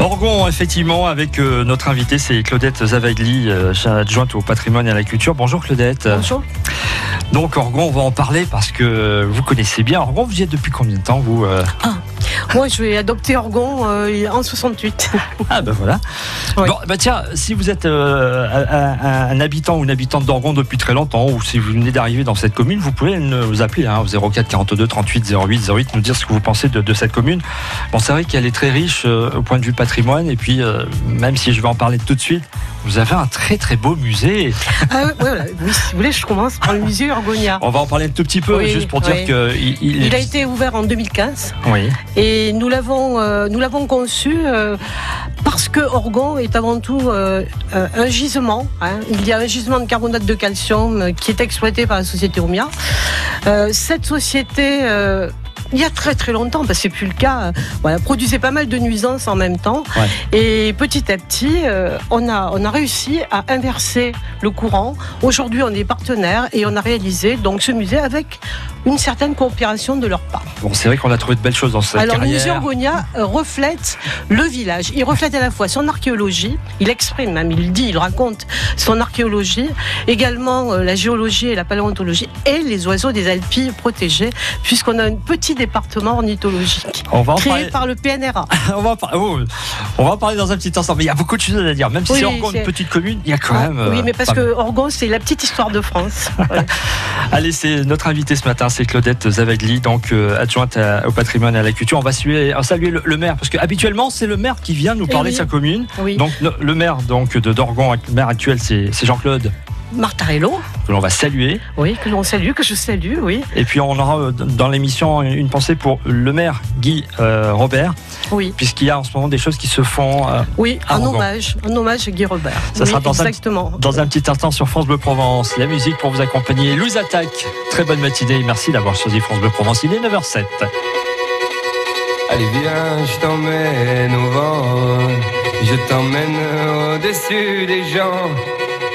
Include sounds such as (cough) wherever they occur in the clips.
Orgon, effectivement, avec euh, notre invité, c'est Claudette Zavagli, euh, adjointe au patrimoine et à la culture. Bonjour Claudette. Bonjour. Donc Orgon, on va en parler parce que vous connaissez bien Orgon. Vous y êtes depuis combien de temps, vous euh? Ah, Moi, je vais adopter Orgon en 68. (laughs) Ah ben voilà. Bon, bah tiens, si vous êtes un, habitant ou une habitante d'Orgon depuis très longtemps, ou si vous venez d'arriver dans cette commune, vous pouvez nous appeler hein, au 04 42 38 08 08, nous dire ce que vous pensez de, de cette commune. Bon, c'est vrai qu'elle est très riche au point de vue patrimoine. Et puis, euh, même si je vais en parler tout de suite, vous avez un très très beau musée. Ah, oui, si vous voulez, je commence par le musée Orgonia. On va en parler un tout petit peu, juste pour dire que il, il, a été ouvert en 2015. Oui. Et nous l'avons euh, nous l'avons conçu euh, parce que Orgon est avant tout un gisement. Hein. Il y a un gisement de carbonate de calcium qui est exploité par la société Omia. cette société il y a très très longtemps, parce que c'est plus le cas, voilà, produisait pas mal de nuisances en même temps. Et petit à petit, euh, on, a, on a réussi à inverser le courant. Aujourd'hui, on est partenaire et on a réalisé donc ce musée avec une certaine coopération de leur part. Bon, c'est vrai qu'on a trouvé de belles choses dans cette Alors, carrière. le musée Orgonia euh, reflète le village. Il reflète à la fois son archéologie, il exprime même, il dit, il raconte son archéologie, également euh, la géologie et la paléontologie et les oiseaux des Alpilles protégés, puisqu'on a un petit département ornithologique on va créé par le PNRA. (laughs) on, va oh, on va en parler dans un petit instant, mais il y a beaucoup de choses à dire. Même si c'est Orgon, une petite commune, il y a quand même. Oui, mais parce que Orgon, c'est la petite histoire de France. (laughs) Allez, c'est notre invité ce matin, c'est Claudette Zavagli, donc euh, adjointe au patrimoine et à la culture. On va saluer, saluer le, maire, parce que habituellement c'est le maire qui vient nous parler de sa commune. Donc le, maire donc de Dorgon, le maire actuel, c'est Jean-Claude Martarello. Que l'on va saluer. Oui, que l'on salue, que je salue, oui. Et puis on aura euh, dans l'émission une pensée pour le maire Guy euh, Robert. Oui. Puisqu'il y a en ce moment des choses qui se font. oui, un hommage, un hommage à Guy Robert. Ça sera dans exactement. Un, dans un petit instant sur France Bleu Provence. La musique pour vous accompagner. Louise Attaque. Très bonne matinée. Merci d'avoir choisi France Bleu Provence. Il est 9h07. Allez viens, je t'emmène au vent, je t'emmène au-dessus des gens,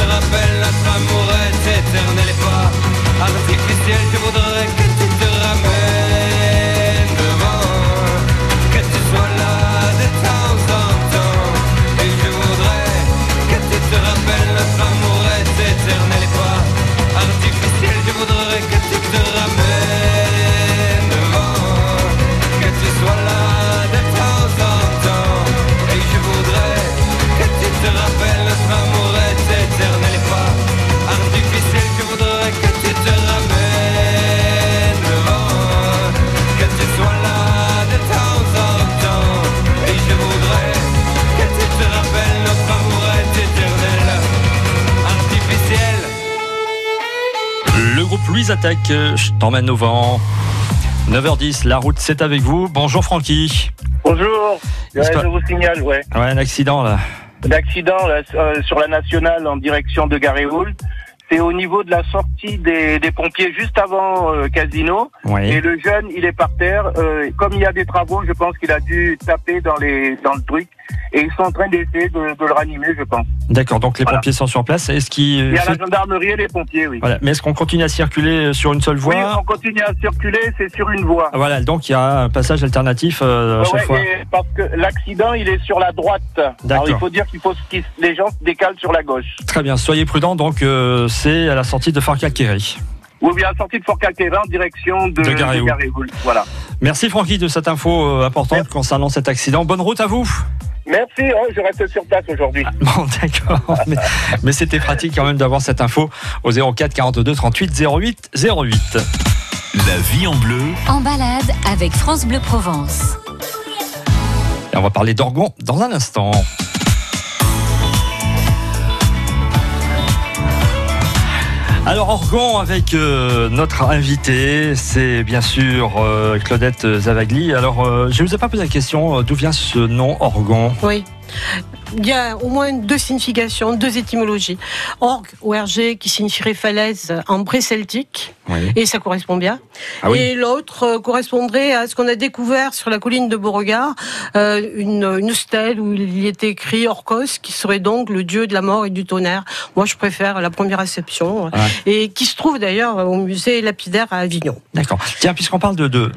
te rappelles, notre amour est éternel et pas artificiel. Je voudrais que tu te ramènes Louise Attaque. Je t'emmène au vent. 9h10, la route c'est avec vous. Bonjour Francky. Bonjour. je vous signale, ouais. Ouais, un accident là. L'accident euh, sur la nationale en direction de Garéoul c'est au niveau de la sortie des, des pompiers juste avant euh, Casino. Et le jeune, il est par terre. Euh, comme il y a des travaux, je pense qu'il a dû taper dans les dans le truc. Et ils sont en train d'essayer de, de, le ranimer, je pense. D'accord, donc les pompiers sont sur place. Est-ce qu'il il y a la gendarmerie et les pompiers, oui. Voilà. Mais est-ce qu'on continue à circuler sur une seule voie? Oui, on continue à circuler, c'est sur une voie. Voilà, donc il y a un passage alternatif euh, à chaque fois. Parce que l'accident, il est sur la droite. Alors il faut dire qu'il faut que les gens se décalent sur la gauche. Très bien, soyez prudents. Donc euh, c'est à la sortie de Fort Calquéry. Oui, bien à la sortie de Fort en direction de, de Voilà. Merci Francky de cette info euh, importante concernant cet accident. Bonne route à vous. Merci, oh, je reste sur place aujourd'hui. Bon, (laughs) d'accord. mais, c'était pratique quand même d'avoir cette info au 04 42 38 08 08. La vie en bleu. En balade avec France Bleu Provence. Et on va parler d'Orgon dans un instant. Alors Orgon avec euh, notre invité, c'est bien sûr euh, Claudette Zavagli. Alors euh, je ne vous ai pas posé la question, d'où vient ce nom Orgon Oui. Il y a au moins deux significations, deux étymologies. Org ou RG qui signifierait falaise en pré-celtique, et ça correspond bien. Ah et l'autre euh, correspondrait à ce qu'on a découvert sur la colline de Beauregard, euh, une, stèle où il y était écrit Orcos, qui serait donc le dieu de la mort et du tonnerre. Moi, je préfère la première réception, et qui se trouve d'ailleurs au musée lapidaire à Avignon. D'accord. Tiens, puisqu'on parle de, de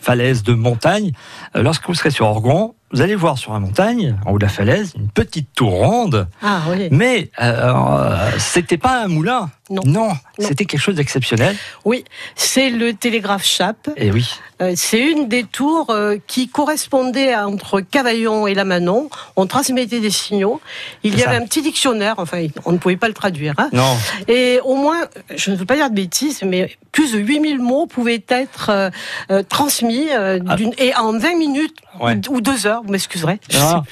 falaise, de montagne, euh, lorsque vous serez sur Orgon, vous allez voir sur la montagne, en haut de la falaise, une petite tour ronde. Ah, oui. Mais euh, c'était pas un moulin. Non. Non, c'était quelque chose d'exceptionnel. Oui, c'est le télégraphe Chape. Et eh oui. Euh, c'est une des tours euh, qui correspondait entre Cavaillon et la Manon. On transmettait des signaux. Il y avait un petit dictionnaire, enfin, on ne pouvait pas le traduire. Hein. Non. Et au moins, je ne veux pas dire de bêtises, mais plus de 8000 mots pouvaient être euh, transmis ah. et en 20 minutes ou deux heures, vous m'excuserez. Ah.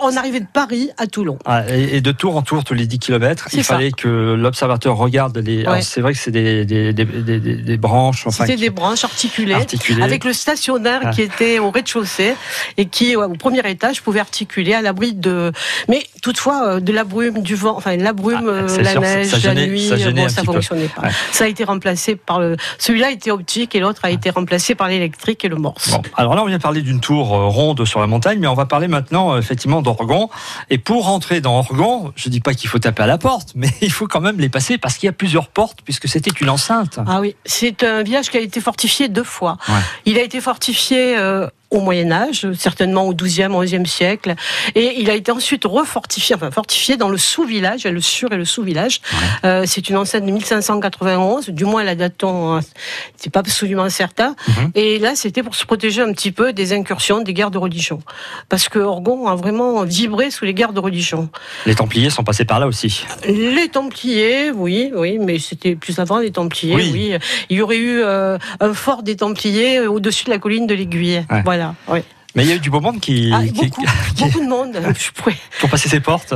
On arrivait de Paris à Toulon. Ah, et, de tour en tour, tous les 10 km, il fallait que l'observateur regarde les. C'est vrai que c'est des, des, des, des, branches. Enfin, C'était des branches articulées, avec le stationnaire ah. qui était au rez-de-chaussée et qui, au premier étage, pouvait articuler à l'abri de. Mais toutefois, euh, de la brume, du vent, enfin la brume, euh, la neige, la nuit, ça, bon, ça fonctionnait pas. Ça a été remplacé par le. Celui-là était optique et l'autre a été remplacé par l'électrique et le morse. Bon, alors là, on vient parler d'une tour euh, ronde sur la montagne, mais on va parler maintenant effectivement d'Orgon. Et pour rentrer dans Orgon, je dis pas qu'il faut taper à la porte, (laughs) mais il faut quand même les passer parce qu'il y a plusieurs portes puisque c'était une enceinte. Ah oui, c'est un village qui a été fortifié deux fois. Il a été fortifié euh, au Moyen Âge, certainement au XIIe, XIe siècle, et il a été ensuite refortifié, enfin fortifié dans le sous-village, le sur et le sous-village. Euh, c'est une enceinte de 1591, du moins la date, c'est pas absolument certain. Mhm. Et là, c'était pour se protéger un petit peu des incursions, des guerres de religion, parce que Orgon a vraiment vibré sous les guerres de religion. Les Templiers sont passés par là aussi. Les Templiers, oui, oui, mais c'était plus avant les Templiers. Oui. il y aurait eu euh, un fort des Templiers au-dessus de la colline de l'Aiguille. Voilà. Oui. Mais il y a eu du beau monde qui. Ah, beaucoup, de monde. (laughs) qui ont passé ses portes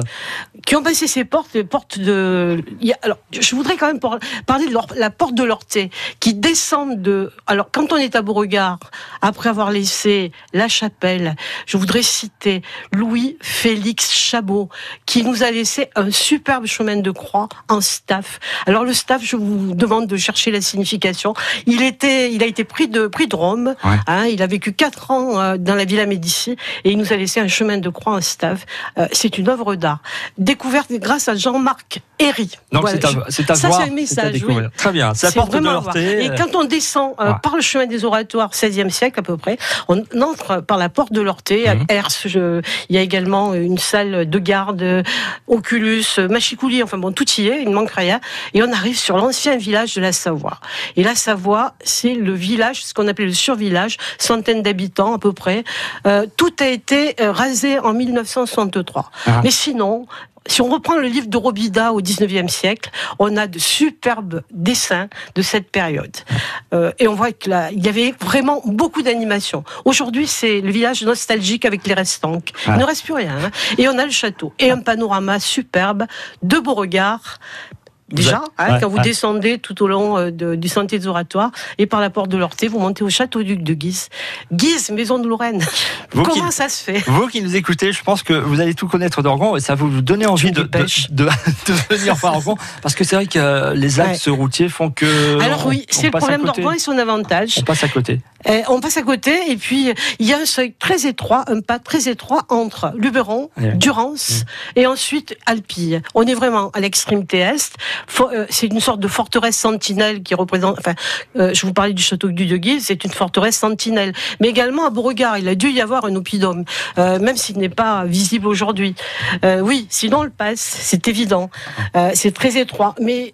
Qui ont passé ses portes, les portes de. Alors, je voudrais quand même parler de la porte de l'Orté, qui descend de. Alors, quand on est à Beauregard, après avoir laissé la chapelle, je voudrais citer Louis-Félix Chabot, qui nous a laissé un superbe chemin de croix en staff. Alors, le staff, je vous demande de chercher la signification. Il, était, il a été pris de, pris de Rome. Hein, il a vécu quatre ans euh, dans la Villa Médici et il nous a laissé un chemin de croix en stave. Euh, c'est une œuvre d'art découverte grâce à Jean-Marc Herry. Donc c'est à, Ça c'est un message. Très bien. C'est porte de Et quand on descend euh, par le chemin des oratoires, 16e siècle à peu près, on entre par la porte de l'Orté, à. Hers. il y a également une salle de garde, Oculus, Machicoulis, enfin bon, tout y est, il ne manque rien. Et on arrive sur l'ancien village de la Savoie. Et la Savoie, c'est le village, ce qu'on appelait le survillage, centaines d'habitants à peu près, euh, tout a été euh, rasé en 1963. Ah. Mais sinon, si on reprend le livre de Robida au 19e siècle, on a de superbes dessins de cette période. Euh, et on voit qu'il y avait vraiment beaucoup d'animation. Aujourd'hui, c'est le village nostalgique avec les restants. Il ah. ne reste plus rien. Hein. Et on a le château. Et un panorama superbe de Beauregard déjà, hein, quand vous descendez tout au long euh, du Sentier des Oratoires, et par la porte de l'Orté, vous montez au Château-Duc de Guise. Guise, maison de Lorraine. Comment ça se fait? Vous qui nous écoutez, je pense que vous allez tout connaître d'Orgon et ça va vous donner envie de, de, de, venir voir Orgon, parce que c'est vrai que les axes routiers font que. Alors oui, c'est le problème d'Orgon et son avantage. On passe à côté. Eh, on passe à côté et puis il y a un seuil très étroit, un pas très étroit entre Luberon, Durance et ensuite Alpille. On est vraiment à l'extrémité est. Euh, c'est une sorte de forteresse sentinelle qui représente. Enfin, euh, je vous parlais du château du de c'est une forteresse sentinelle. Mais également à Beauregard, il a dû y avoir un oppidum, euh, même s'il n'est pas visible aujourd'hui. oui, sinon on le passe, c'est évident. c'est très étroit, mais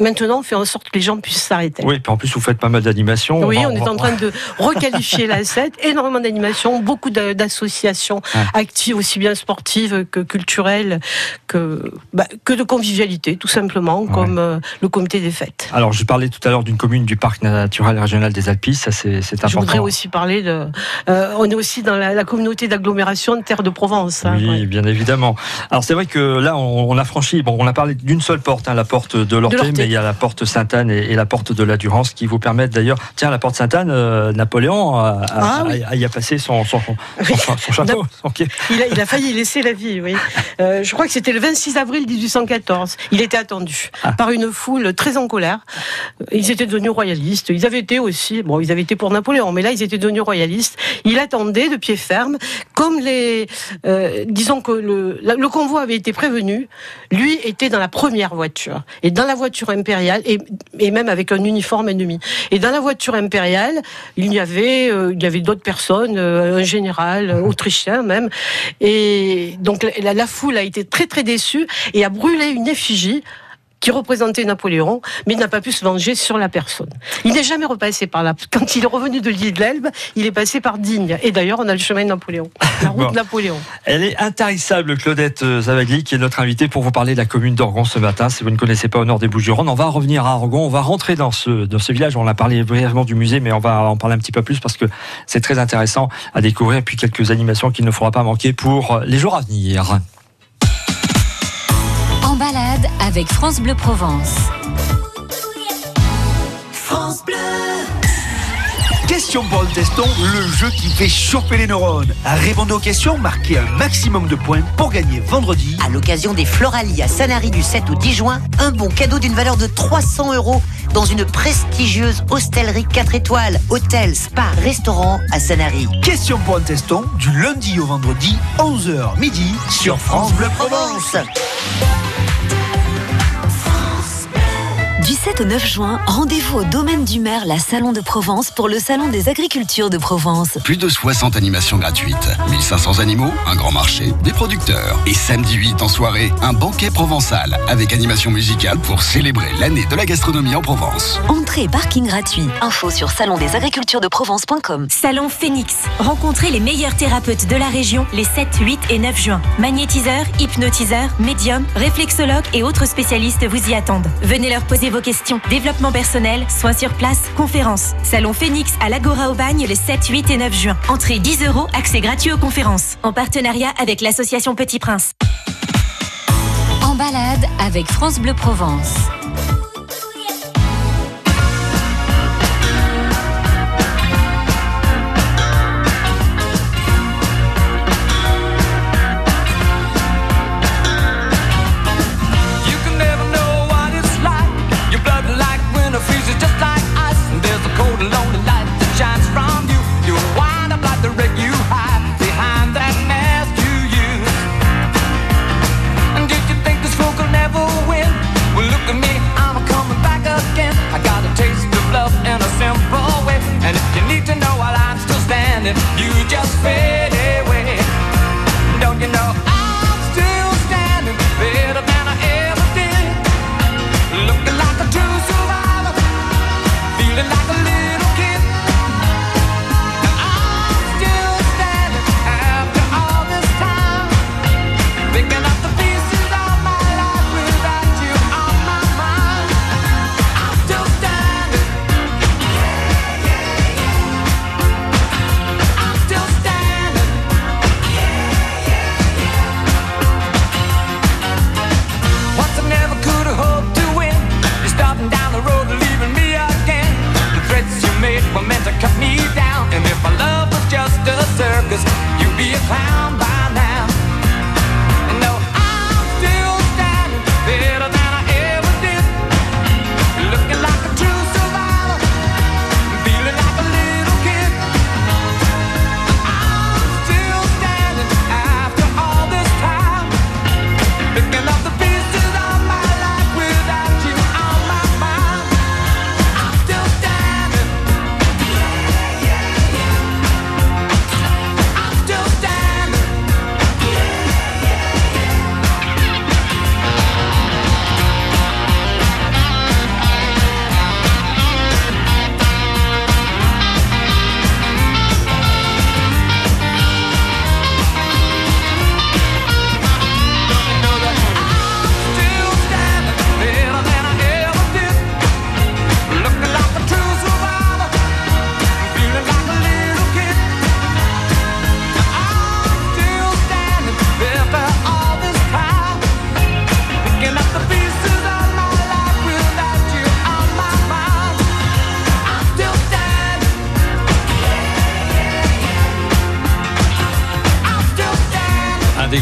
Maintenant, on fait en sorte que les gens puissent s'arrêter. Oui, puis en plus, vous faites pas mal d'animations. Oui, on, est en train de requalifier la 7, (laughs) énormément d'animations, beaucoup d'associations actives, aussi bien sportives que culturelles, que, bah, que de convivialité, tout simplement, comme euh, le comité des fêtes. Alors, je parlais tout à l'heure d'une commune du parc naturel régional des Alpes, ça c'est important. Je voudrais aussi parler de. Euh, on est aussi dans la, communauté d'agglomération de Terre de Provence. Hein, oui, bien évidemment. Alors, c'est vrai que là, on, a franchi, bon, on a parlé d'une seule porte, hein, la porte de l'Orté, mais il y a la porte Sainte-Anne et, la porte de la Durance qui vous permettent d'ailleurs. Tiens, la porte Sainte-Anne, euh, Napoléon a, ah y a passé son, son, (laughs) chapeau. Il, a, failli laisser la vie, oui. Euh, je crois que c'était le 26 avril 1814. Il était attendu ah. par une foule très en colère. Ils étaient devenus royalistes. Ils avaient été aussi, bon, ils avaient été pour Napoléon, mais là, ils étaient devenus royalistes. Il attendait de pied ferme, comme les, euh, disons que le, le convoi avait été prévenu. Lui était dans la première voiture et dans la voiture impériale et, et même avec un uniforme ennemi. Et dans la voiture impériale, il y avait, euh, il y avait d'autres personnes, euh, un général euh, autrichien même. Et donc la, la, foule a été très très déçue et a brûlé une effigie qui représentait Napoléon, mais il n'a pas pu se venger sur la personne. Il n'est jamais repassé par là. Quand il est revenu de l'île de l'Elbe, il est passé par Digne. Et d'ailleurs, on a le chemin de Napoléon, la route de Napoléon. Elle est intarissable, Claudette Zavagli, qui est notre invitée pour vous parler de la commune d'Orgon ce matin. Si vous ne connaissez pas au nord des Bouches-du-Rhône, on va revenir à Orgon, on va rentrer dans ce, dans ce village. On a parlé brièvement du musée, mais on va en parler un petit peu plus parce que c'est très intéressant à découvrir. Et puis quelques animations qu'il ne faudra pas manquer pour les jours à venir balade avec France Bleu Provence. France Bleu. Question pour le teston, le jeu qui fait chauffer les neurones. Répondez aux questions, marquez un maximum de points pour gagner vendredi. À l'occasion des Floralies à Sanary du 7 au 10 juin, un bon cadeau d'une valeur de 300 euros dans une prestigieuse hostellerie 4 étoiles, hôtel, spa, restaurant à Sanary. Question pour un teston, du lundi au vendredi, 11h midi, sur France Bleu Provence. Du 7 au 9 juin, rendez-vous au domaine du maire, la Salon de Provence, pour le Salon des agricultures de Provence. Plus de 60 animations gratuites, 1500 animaux, un grand marché, des producteurs. Et samedi 8 en soirée, un banquet provençal avec animation musicale pour célébrer l'année de la gastronomie en Provence. Entrée et parking gratuit. Info sur salondesagriculturesdeprovence.com. Salon Phoenix. Rencontrez les meilleurs thérapeutes de la région les 7, 8 et 9 juin. Magnétiseurs, hypnotiseurs, médiums, réflexologues et autres spécialistes vous y attendent. Venez leur poser vos questions. Développement personnel, soins sur place, conférences. Salon Phoenix à l'Agora au Bagne les 7, 8 et 9 juin. Entrée 10 euros, accès gratuit aux conférences. En partenariat avec l'association Petit Prince. En balade avec France Bleu Provence.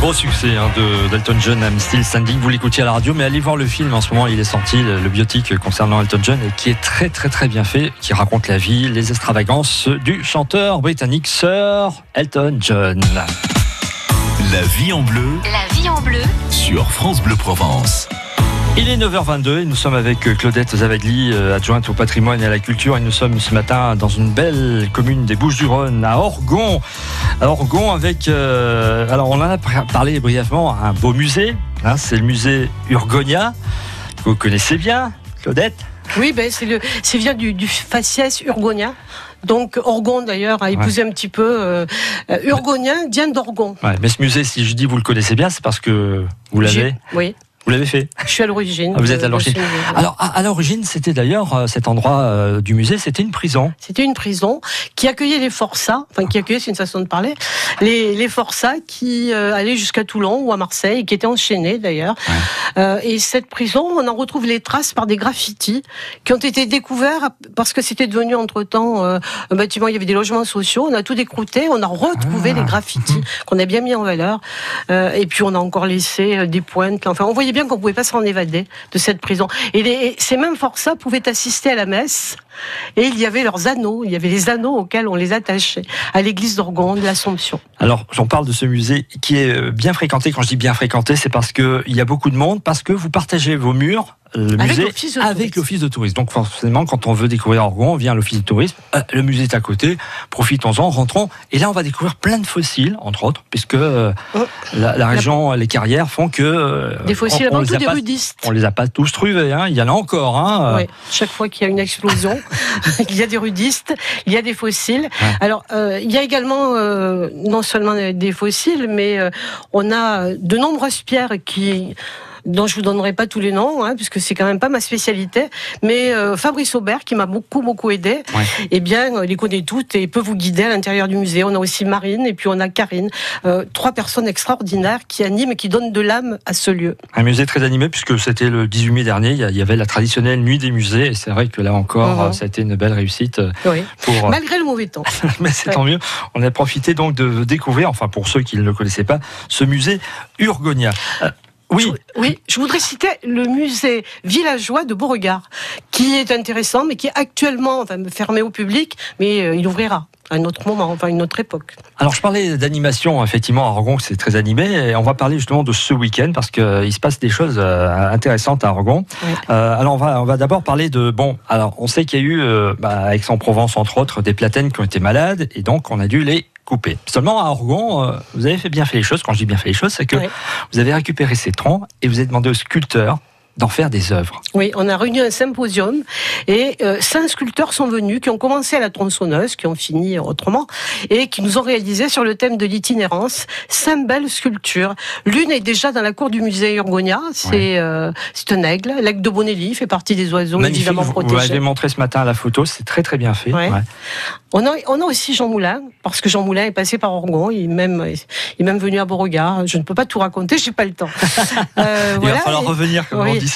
Gros succès hein, de d'Elton John, I'm Still Standing. Vous l'écoutiez à la radio, mais allez voir le film. En ce moment, il est sorti, le biotique concernant Elton John, et qui est très très très bien fait, qui raconte la vie, les extravagances du chanteur britannique Sir Elton John. La vie en bleu. La vie en bleu. Sur France Bleu Provence. Il est 9h22 et nous sommes avec Claudette Zavagli, euh, adjointe au patrimoine et à la culture. Et nous sommes ce matin dans une belle commune des Bouches-du-Rhône, à Orgon. À Orgon, avec. Euh, alors, on en a parlé brièvement, un beau musée. Hein, c'est le musée Urgonia, que vous connaissez bien, Claudette Oui, ben, c'est le, vient du, du faciès Urgonia. Donc Orgon d'ailleurs a épousé un petit peu euh, Urgonien, Diane d'Orgon. mais ce musée, si je dis vous le connaissez bien, c'est parce que vous l'avez. Oui. Vous l'avez fait Je suis à l'origine. Ah, vous êtes à l'origine. Alors, à, l'origine, c'était d'ailleurs euh, cet endroit euh, du musée, c'était une prison. C'était une prison qui accueillait les forçats, enfin qui accueillait, c'est une façon de parler, les, les forçats qui euh, allaient jusqu'à Toulon ou à Marseille, qui étaient enchaînés d'ailleurs. et cette prison, on en retrouve les traces par des graffitis qui ont été découverts parce que c'était devenu entre-temps un bâtiment, il y avait des logements sociaux, on a tout décrouté, on a retrouvé ah. les graffitis (laughs) qu'on a bien mis en valeur. et puis on a encore laissé des pointes. Enfin, on voyait bien qu'on pouvait pas s'en évader de cette prison. Et ces mêmes forçats pouvaient assister à la messe. Et il y avait leurs anneaux, il y avait les anneaux auxquels on les attachait à l'église d'Orgon de l'Assomption. Alors, j'en parle de ce musée qui est euh, bien fréquenté. Quand je dis bien fréquenté, c'est parce qu'il y a beaucoup de monde, parce que vous partagez vos murs le musée avec l'office de tourisme. Donc forcément, quand on veut découvrir Orgon, on vient à l'office de tourisme. Euh, le musée est à côté. Profitons-en, rentrons. Et là, on va découvrir plein de fossiles, entre autres, puisque euh, oh. la, région, les carrières font que euh, des fossiles avant tout des rudistes. On les a pas tous trouvés. Hein. Il y en a encore. Hein. Chaque fois qu'il y a une explosion, (laughs) il y a des rudistes, il y a des fossiles. Alors, il y a également non seulement des fossiles, mais on a de nombreuses pierres qui dont je vous donnerai pas tous les noms, hein, puisque c'est quand même pas ma spécialité. Mais euh, Fabrice Aubert, qui m'a beaucoup beaucoup aidé, eh bien, il les connaît toutes et peut vous guider à l'intérieur du musée. On a aussi Marine et puis on a Karine, euh, trois personnes extraordinaires qui animent et qui donnent de l'âme à ce lieu. Un musée très animé puisque c'était le 18 mai dernier. Il y avait la traditionnelle nuit des musées et c'est vrai que là encore, mhm. ça a été une belle réussite. Oui. Pour... Malgré le mauvais temps. (laughs) Mais c'est tant mieux. On a profité donc de découvrir, enfin pour ceux qui ne le connaissaient pas, ce musée Urgonia. Oui. Je, oui, je voudrais citer le musée villageois de Beauregard, qui est intéressant, mais qui est actuellement enfin, fermé au public, mais euh, il ouvrira à un autre moment, enfin une autre époque. Alors je parlais d'animation, effectivement, à Argon, c'est très animé, et on va parler justement de ce week-end, parce qu'il euh, se passe des choses euh, intéressantes à Argon. alors on va, on va d'abord parler de, bon, alors on sait qu'il y a eu, bah, Aix-en-Provence entre autres, des platènes qui ont été malades, et donc on a dû les Seulement à Orgon, euh, vous avez fait bien fait les choses. Quand je dis bien fait les choses, c'est que vous avez récupéré ces troncs et vous avez demandé au sculpteur d'en faire des œuvres. Oui, on a réuni un symposium et euh, cinq sculpteurs sont venus qui ont commencé à la tronçonneuse, qui ont fini autrement, et qui nous ont réalisé sur le thème de l'itinérance cinq belles sculptures. L'une est déjà dans la cour du musée Urgonia, c'est euh, un aigle, l'aigle de Bonelli, fait partie des oiseaux évidemment protégés. Vous l'avez montré ce matin à la photo, c'est très très bien fait. On, a, on a aussi Jean Moulin, parce que Jean Moulin est passé par Orgon, il est même, il est même venu à Beauregard. Je ne peux pas tout raconter, j'ai pas le temps. (laughs) Euh, il va falloir revenir, comme on dit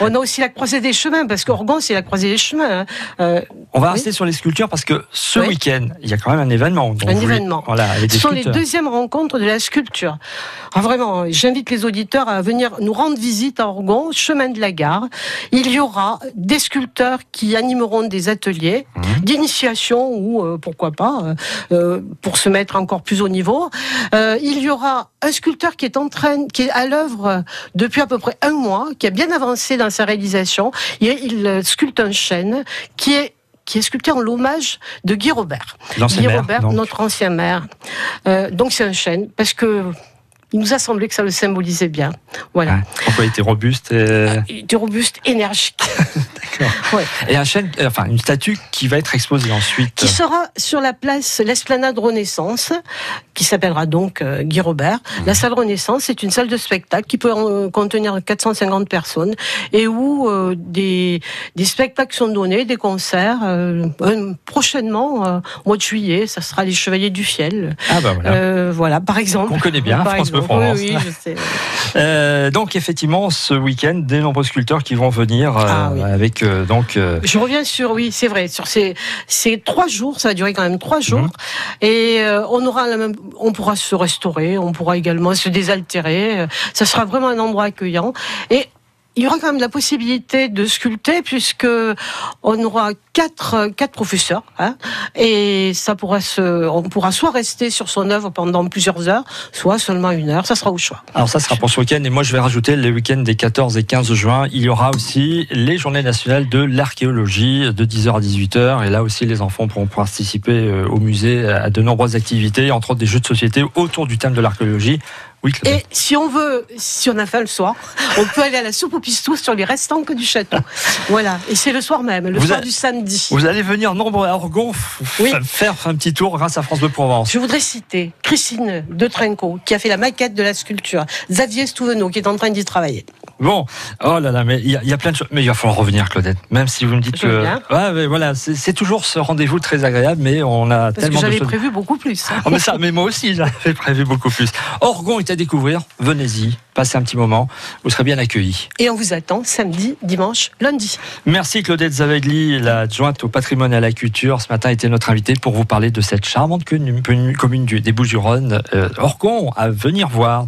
on a aussi la croisée des chemins, parce qu'Orgon, c'est la croisée des chemins. Hein. Euh, on va rester sur les sculptures, parce que ce week-end, il y a quand même un événement. Un événement. Voilà, Ce sont les deuxièmes rencontres de la sculpture. Ah, vraiment, j'invite les auditeurs à venir nous rendre visite à Orgon, chemin de la gare. Il y aura des sculpteurs qui animeront des ateliers mmh. d'initiation ou, euh, pourquoi pas, euh, pour se mettre encore plus au niveau. il y aura un sculpteur qui est en train, qui est à l'œuvre depuis à peu près un mois, qui a bien avancé dans sa réalisation. Il, euh, sculpte un chêne qui est qui est sculpté en l'hommage de Guy Robert. Guy Robert, notre ancien maire. Euh, donc c'est un chêne, parce que il nous a semblé que ça le symbolisait bien. Voilà. pourquoi il était robuste et... Ah, il était robuste, énergique. (laughs) D'accord. Et un chêne, euh, enfin une statue qui va être exposée ensuite. Qui sera sur la place l'Esplanade Renaissance, qui s'appellera donc euh, Guy Robert. Mmh. La salle Renaissance, c'est une salle de spectacle qui peut euh, contenir 450 personnes et où des, des spectacles sont donnés, des concerts. prochainement, au mois de juillet, ça sera les Chevaliers du Fiel. Ah bah voilà. voilà, par exemple. On connaît bien, France Provence. Oui, oui, je sais. (laughs) donc effectivement, ce week-end, des nombreux sculpteurs qui vont venir ah avec donc. Je reviens sur oui, c'est vrai, sur ces, ces trois jours, ça va durer quand même trois jours, mhm. et on aura la même, on pourra se restaurer, on pourra également se désaltérer. Ça sera vraiment un endroit accueillant et il y aura quand même la possibilité de sculpter puisque on aura quatre, quatre professeurs hein, et ça pourra se, on pourra soit rester sur son œuvre pendant plusieurs heures, soit seulement une heure. Ça sera au choix. Alors ça sera pour ce week-end et moi je vais rajouter les week-ends des 14 et 15 juin. Il y aura aussi les journées nationales de l'archéologie de 10h à 18h et là aussi les enfants pourront participer euh, au musée à de nombreuses activités, entre autres des jeux de société autour du thème de l'archéologie. Et si on veut, si on a faim le soir, (laughs) on peut aller à la soupe au pistou sur les restants que du château. (laughs) Voilà. Et c'est le soir même, le soir du samedi. Vous allez venir nombreux à Orgon faire un petit tour grâce à France de Provence. Je voudrais citer Christine de Trinco, qui a fait la maquette de la sculpture. Xavier Stouvenot, qui est en train d'y travailler. Bon, oh là là, mais il y, a plein de choses. Mais il va falloir revenir, Claudette. Même si vous me dites que. Ouais, mais voilà, c'est toujours ce rendez-vous très agréable, mais on a Parce tellement j'avais prévu beaucoup plus. Oh, mais, ça, mais moi aussi, (laughs) j'avais prévu beaucoup plus. Orgon est à découvrir. Venez-y, passez un petit moment. Vous serez bien accueillis. Et on vous attend samedi, dimanche, lundi. Merci Claudette Zavegli, l'adjointe au patrimoine et à la culture. Ce matin était notre invitée pour vous parler de cette charmante commune des Bouches-du-Rhône, euh, Orgon, à venir voir.